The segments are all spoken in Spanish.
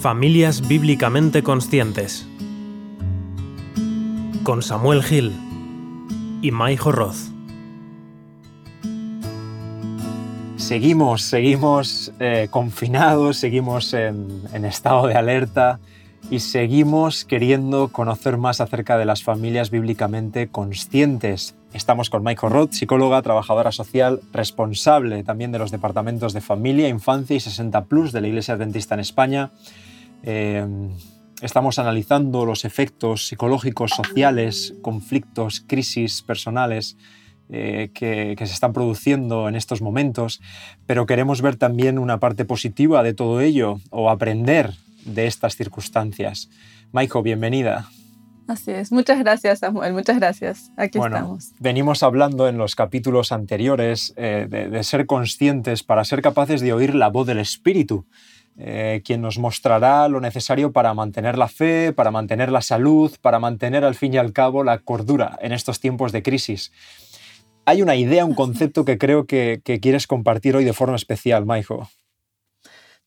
Familias Bíblicamente Conscientes. Con Samuel Gil y Maijo Roz. Seguimos, seguimos eh, confinados, seguimos en, en estado de alerta y seguimos queriendo conocer más acerca de las familias bíblicamente conscientes. Estamos con Michael Roth, psicóloga, trabajadora social, responsable también de los departamentos de familia, infancia y 60 Plus de la Iglesia Adventista en España. Eh, estamos analizando los efectos psicológicos, sociales, conflictos, crisis personales eh, que, que, se están produciendo en estos momentos, pero queremos ver también una parte positiva de todo ello o aprender de estas circunstancias. Maiko, bienvenida. Así es, muchas gracias Samuel, muchas gracias. Aquí bueno, estamos. Venimos hablando en los capítulos anteriores eh, de, de, ser conscientes para ser capaces de oír la voz del Espíritu, eh, quien nos mostrará lo necesario para mantener la fe, para mantener la salud, para mantener al fin y al cabo la cordura en estos tiempos de crisis. Hay una idea, un concepto que creo que, que quieres compartir hoy de forma especial, Maijo.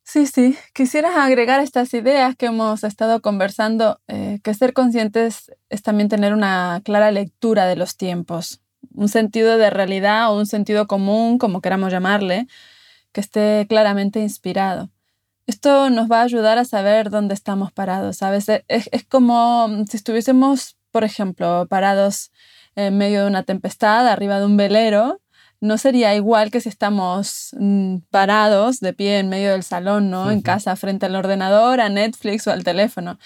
Sí, sí. Quisieras agregar estas ideas que hemos estado conversando, eh, que ser conscientes es también tener una clara lectura de los tiempos, un sentido de realidad o un sentido común, como queramos llamarle, que esté claramente inspirado. Esto nos va a ayudar a saber dónde estamos parados, ¿sabes? Es, es como si estuviésemos, por ejemplo, parados en medio de una tempestad, arriba de un velero, no sería igual que si estamos mm, parados de pie en medio del salón, ¿no? Uh -huh. En casa, frente al ordenador, a Netflix o al teléfono.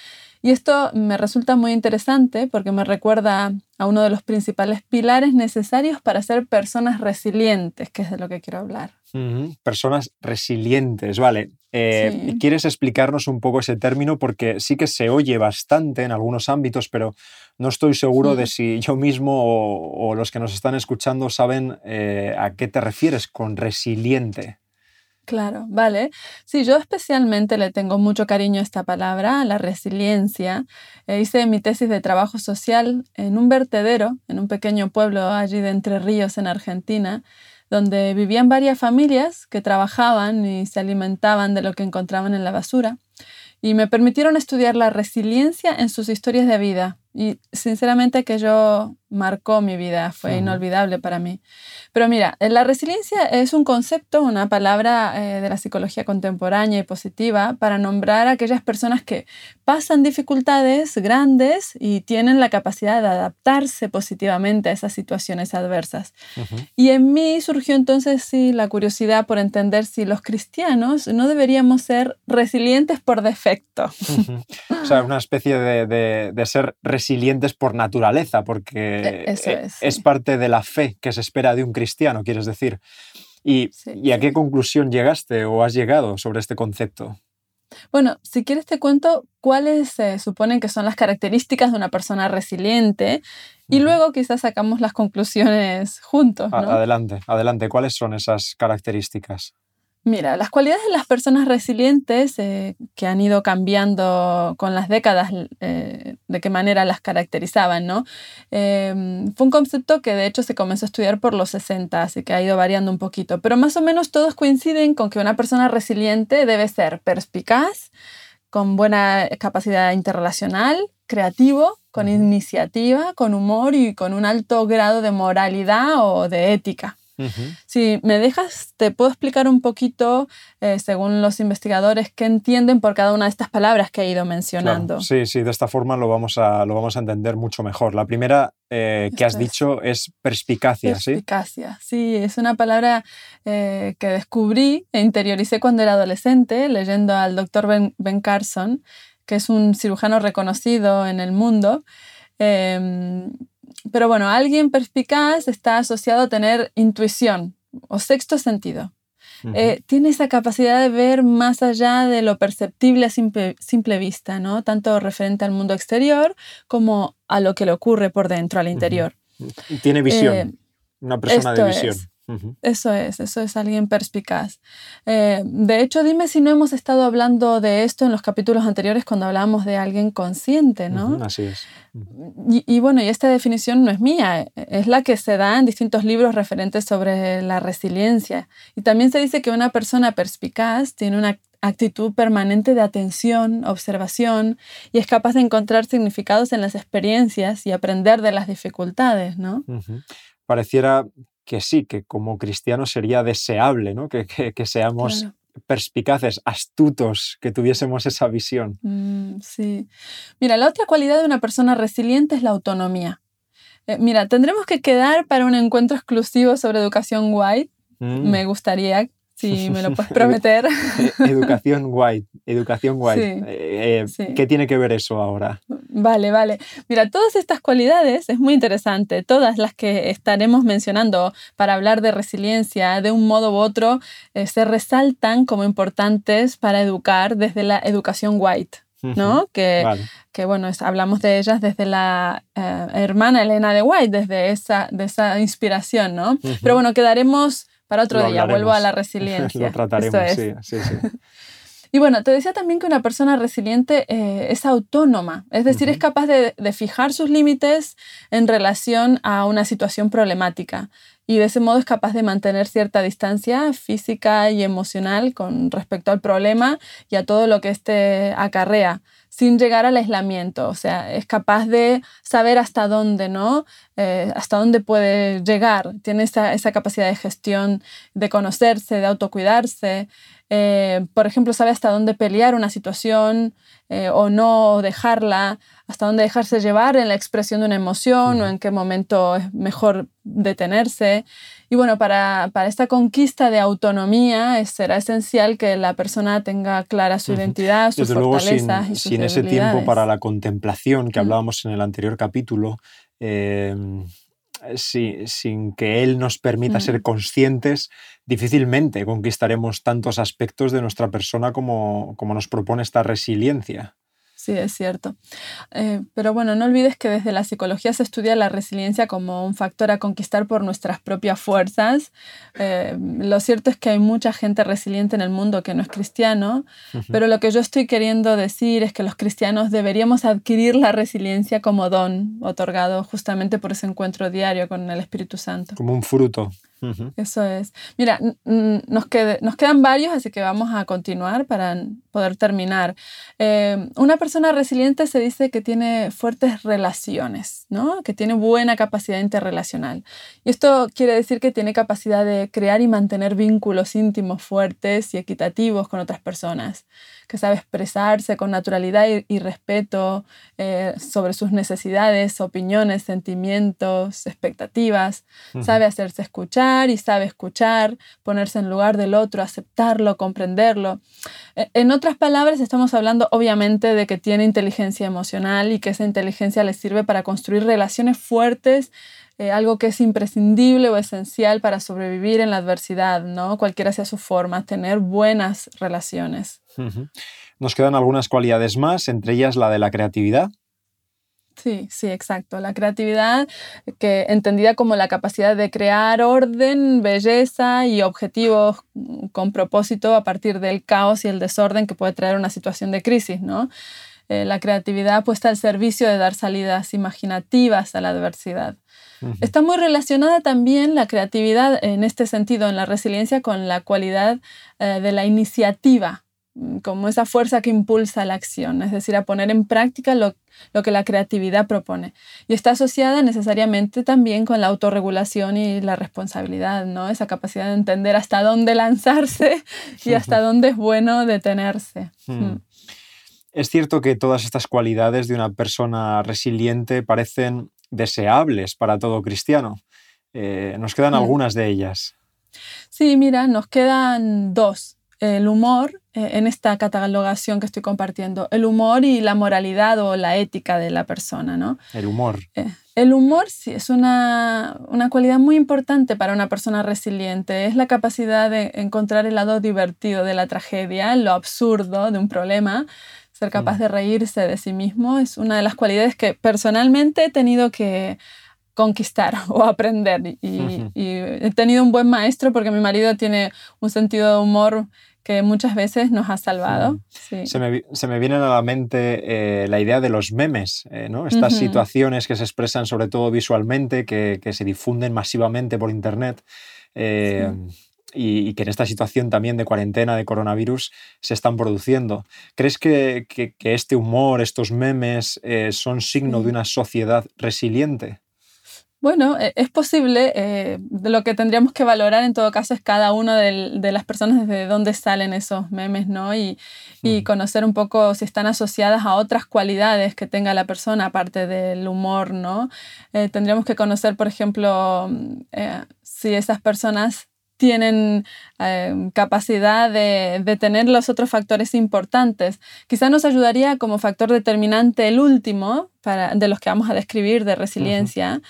Y esto me resulta muy interesante porque me recuerda a uno de los principales pilares necesarios para ser personas resilientes, que es de lo que quiero hablar. Uh -huh. Personas resilientes, vale. Eh, sí. ¿Quieres explicarnos un poco ese término? Porque sí que se oye bastante en algunos ámbitos, pero no estoy seguro sí. de si yo mismo o, o, los que nos están escuchando saben eh, a qué te refieres con resiliente. Claro, vale. Sí, yo especialmente le tengo mucho cariño a esta palabra, a la resiliencia. Eh, hice mi tesis de trabajo social en un vertedero, en un pequeño pueblo allí de Entre Ríos, en Argentina, donde vivían varias familias que trabajaban y se alimentaban de lo que encontraban en la basura. Y me permitieron estudiar la resiliencia en sus historias de vida. Y sinceramente que yo marcó mi vida, fue inolvidable para mí. Pero mira, la resiliencia es un concepto, una palabra eh, de la psicología contemporánea y positiva para nombrar a aquellas personas que pasan dificultades grandes y tienen la capacidad de adaptarse positivamente a esas situaciones adversas. Y en mí surgió entonces sí la curiosidad por entender si los cristianos no deberíamos ser resilientes por defecto. O sea, una especie de, de, de ser resilientes por naturaleza, porque eso es, es sí. parte de la fe que se espera de un cristiano, quieres decir. ¿Y, sí, ¿y a qué conclusión llegaste o has llegado sobre este concepto? Bueno, si quieres te cuento cuáles se eh, suponen que son las características de una persona resiliente y uh -huh. luego quizás sacamos las conclusiones juntos. ¿no? Adelante, adelante. ¿Cuáles son esas características? Mira, las cualidades de las personas resilientes eh, que han ido cambiando con las décadas, eh, de qué manera las caracterizaban, ¿no? Eh, fue un concepto que de hecho se comenzó a estudiar por los 60, así que ha ido variando un poquito, pero más o menos todos coinciden con que una persona resiliente debe ser perspicaz, con buena capacidad interrelacional, creativo, con iniciativa, con humor y con un alto grado de moralidad o de ética. Uh -huh. Si me dejas, te puedo explicar un poquito, eh, según los investigadores, qué entienden por cada una de estas palabras que he ido mencionando. Claro. Sí, sí, de esta forma lo vamos a, lo vamos a entender mucho mejor. La primera eh, que has es. dicho es perspicacia, perspicacia, ¿sí? Sí, es una palabra eh, que descubrí e interioricé cuando era adolescente, leyendo al doctor Ben, ben Carson, que es un cirujano reconocido en el mundo. Eh, pero bueno, alguien perspicaz está asociado a tener intuición o sexto sentido. Uh -huh. eh, tiene esa capacidad de ver más allá de lo perceptible a simple, simple, vista, ¿no? Tanto referente al mundo exterior como a lo que le ocurre por dentro, al interior. Uh -huh. Tiene visión, eh, una persona de visión. Es. Uh -huh. Eso es, eso es alguien perspicaz. Eh, de hecho, dime si no hemos estado hablando de esto en los capítulos anteriores cuando hablábamos de alguien consciente, ¿no? Uh -huh, así es. Uh -huh. y, y, bueno, y esta definición no es mía, es la que se da en distintos libros referentes sobre la resiliencia. Y también se dice que una persona perspicaz tiene una actitud permanente de atención, observación y es capaz de encontrar significados en las experiencias y aprender de las dificultades, ¿no? Pareciera que sí, que como cristiano sería deseable, ¿no? Que, seamos perspicaces, astutos, que tuviésemos esa visión. Mm, sí. Mira, la otra cualidad de una persona resiliente es la autonomía. Eh, mira, tendremos que quedar para un encuentro exclusivo sobre educación white. Mm. Me gustaría si me lo puedes prometer. Educación white, educación white. Eh, eh, ¿Qué tiene que ver eso ahora? Vale, vale. Mira, todas estas cualidades es muy interesante. Todas las que estaremos mencionando para hablar de resiliencia de un modo u otro se resaltan como importantes para educar desde la educación white. ¿no? Que, que bueno, hablamos de ellas desde la eh, hermana Elena de White, desde esa, de esa inspiración, ¿no? Pero bueno, quedaremos para otro día, vuelvo a la resiliencia. Lo trataremos, sí, sí, sí. Y bueno, te decía también que una persona resiliente eh, es autónoma, es decir, es capaz de, de, fijar sus límites en relación a una situación problemática y de ese modo es capaz de mantener cierta distancia física y emocional con respecto al problema y a todo lo que éste acarrea, sin llegar al aislamiento. O sea, es capaz de saber hasta dónde, ¿no? Eh, hasta dónde puede llegar. Tiene esa, esa, capacidad de gestión, de conocerse, de autocuidarse. Eh, por ejemplo, sabe hasta dónde pelear una situación eh, o no dejarla, hasta dónde dejarse llevar en la expresión de una emoción o en qué momento es mejor detenerse. Y bueno, para, para esta conquista de autonomía será esencial que la persona tenga clara su identidad, sus fortalezas sin, y sus sin ese tiempo para la contemplación que hablábamos en el anterior capítulo, eh, sin que Él nos permita ser conscientes, difícilmente conquistaremos tantos aspectos de nuestra persona como, como nos propone esta resiliencia. Sí, es cierto. Eh, pero bueno, no olvides que desde la psicología se estudia la resiliencia como un factor a conquistar por nuestras propias fuerzas. Eh, lo cierto es que hay mucha gente resiliente en el mundo que no es cristiano, pero lo que yo estoy queriendo decir es que los cristianos deberíamos adquirir la resiliencia como don otorgado justamente por ese encuentro diario con el Espíritu Santo. Como un fruto. Eso es. Mira, nos, quedan varios, así que vamos a continuar para poder terminar. Eh, una persona resiliente se dice que tiene fuertes relaciones, ¿no? que tiene buena capacidad interrelacional. Y esto quiere decir que tiene capacidad de crear y mantener vínculos íntimos fuertes y equitativos con otras personas que sabe expresarse con naturalidad y, respeto eh, sobre sus necesidades, opiniones, sentimientos, expectativas, sabe hacerse escuchar y sabe escuchar, ponerse en lugar del otro, aceptarlo, comprenderlo. E, en otras palabras, estamos hablando obviamente de que tiene inteligencia emocional y que esa inteligencia le sirve para construir relaciones fuertes eh, algo que es imprescindible o esencial para sobrevivir en la adversidad, ¿no? Cualquiera sea su forma, tener buenas relaciones. Nos quedan algunas cualidades más, entre ellas la de la creatividad. Sí, sí, exacto. La creatividad, que entendida como la capacidad de crear orden, belleza y objetivos con propósito a partir del caos y el desorden que puede traer una situación de crisis, ¿no? Eh, la creatividad puesta al servicio de dar salidas imaginativas a la adversidad. Está muy relacionada también la creatividad en este sentido, en la resiliencia, con la cualidad eh, de la iniciativa, mm, como esa fuerza que impulsa la acción, es decir, a poner en práctica lo, que la creatividad propone. Y está asociada necesariamente también con la autorregulación y la responsabilidad, ¿no? esa capacidad de entender hasta dónde lanzarse y hasta dónde es bueno detenerse. Hmm. Mm. Es cierto que todas estas cualidades de una persona resiliente parecen deseables para todo cristiano. Eh, nos quedan algunas de ellas. Sí, mira, nos quedan dos. El humor, eh, en esta catalogación que estoy compartiendo, el humor y la moralidad o la ética de la persona, ¿no? El humor. Eh, el humor sí es una, una, cualidad muy importante para una persona resiliente. Es la capacidad de encontrar el lado divertido de la tragedia, lo absurdo de un problema, ser capaz mm. de reírse de sí mismo es una de las cualidades que personalmente he tenido que conquistar o aprender. Y, he tenido un buen maestro porque mi marido tiene un sentido de humor que muchas veces nos ha salvado. Se, me, se, me, viene a la mente eh, la idea de los memes, eh, ¿no? estas situaciones que se expresan sobre todo visualmente, que, que se difunden masivamente por Internet. Eh, y, que en esta situación también de cuarentena, de coronavirus, se están produciendo. ¿Crees que, este humor, estos memes, eh, son signo de una sociedad resiliente? Bueno, e, es posible. Eh, lo que tendríamos que valorar en todo caso es cada una de, las personas desde dónde salen esos memes, ¿no? Y, conocer un poco si están asociadas a otras cualidades que tenga la persona, aparte del humor, ¿no? Eh, tendríamos que conocer, por ejemplo, eh, si esas personas tienen capacidad de, de, tener los otros factores importantes. Quizá nos ayudaría como factor determinante el último, para, de los que vamos a describir, de resiliencia.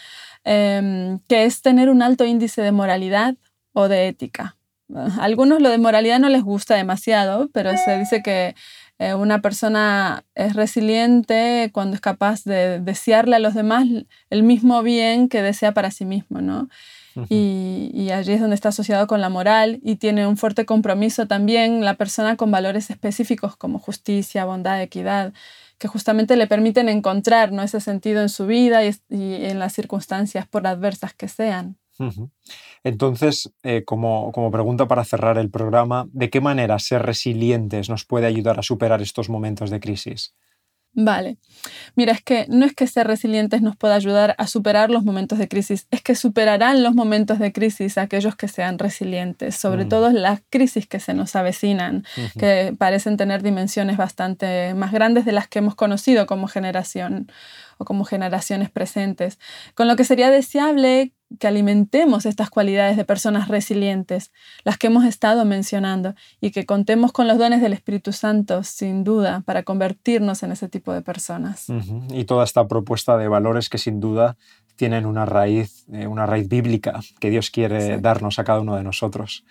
Em, que es tener un alto índice de moralidad o de ética. A algunos lo de moralidad no les gusta demasiado, pero se dice que eh, una persona es resiliente cuando es capaz de desearle a los demás el mismo bien que desea para sí mismo, ¿no? y, y, allí es donde está asociado con la moral y tiene un fuerte compromiso también la persona con valores específicos como justicia, bondad, equidad que justamente le permiten encontrar ¿no? ese sentido en su vida y, en las circunstancias, por adversas que sean. Entonces, eh, como, como, pregunta para cerrar el programa, ¿de qué manera ser resilientes nos puede ayudar a superar estos momentos de crisis? Vale. Mira, es que no es que ser resilientes nos pueda ayudar a superar los momentos de crisis, es que superarán los momentos de crisis aquellos que sean resilientes, sobre mm. todo las crisis que se nos avecinan, que parecen tener dimensiones bastante más grandes de las que hemos conocido como generación o como generaciones presentes. Con lo que sería deseable que alimentemos estas cualidades de personas resilientes, las que hemos estado mencionando, y que contemos con los dones del Espíritu Santo, sin duda, para convertirnos en ese tipo de personas. Y toda esta propuesta de valores que sin duda tienen una raíz, eh, una raíz bíblica que Dios quiere darnos a cada uno de nosotros.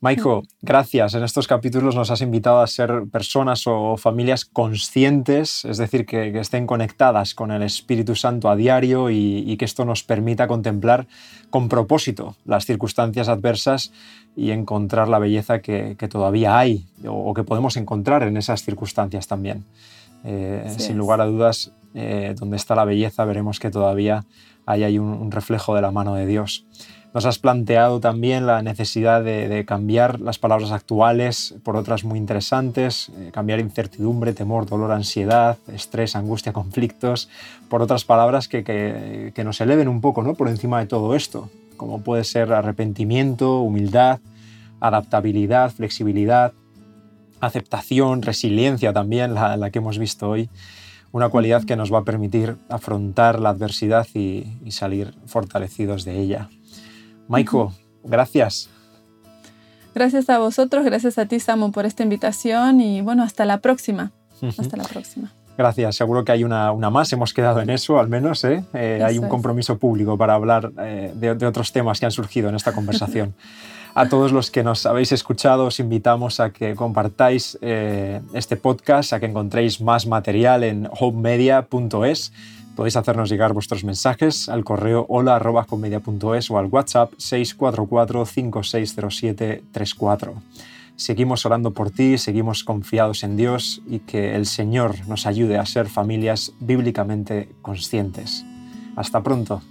Maiko, gracias. En estos capítulos nos has invitado a ser personas o familias conscientes, es decir, que, estén conectadas con el Espíritu Santo a diario y, que esto nos permita contemplar con propósito las circunstancias adversas y encontrar la belleza que, todavía hay o, que podemos encontrar en esas circunstancias también. Eh, sin lugar a dudas, eh, donde está la belleza veremos que todavía hay, hay un reflejo de la mano de Dios. Nos has planteado también la necesidad de, cambiar las palabras actuales por otras muy interesantes, eh, cambiar incertidumbre, temor, dolor, ansiedad, estrés, angustia, conflictos, por otras palabras que, que, nos eleven un poco ¿no? por encima de todo esto, como puede ser arrepentimiento, humildad, adaptabilidad, flexibilidad, aceptación, resiliencia también, la, que hemos visto hoy, una cualidad que nos va a permitir afrontar la adversidad y, y salir fortalecidos de ella. Maiko, gracias. Gracias a vosotros, gracias a ti, Samu, por esta invitación y bueno, hasta la próxima. Hasta la próxima. Gracias, seguro que hay una, una, más, hemos quedado en eso al menos, ¿eh? Eh, hay un compromiso público para hablar eh, de, otros temas que han surgido en esta conversación. a todos los que nos habéis escuchado, os invitamos a que compartáis este podcast, a que encontréis más material en homemedia.es Podéis hacernos llegar vuestros mensajes al correo hola.comedia.es o al WhatsApp 644-560734. Seguimos orando por ti, seguimos confiados en Dios y que el Señor nos ayude a ser familias bíblicamente conscientes. Hasta pronto.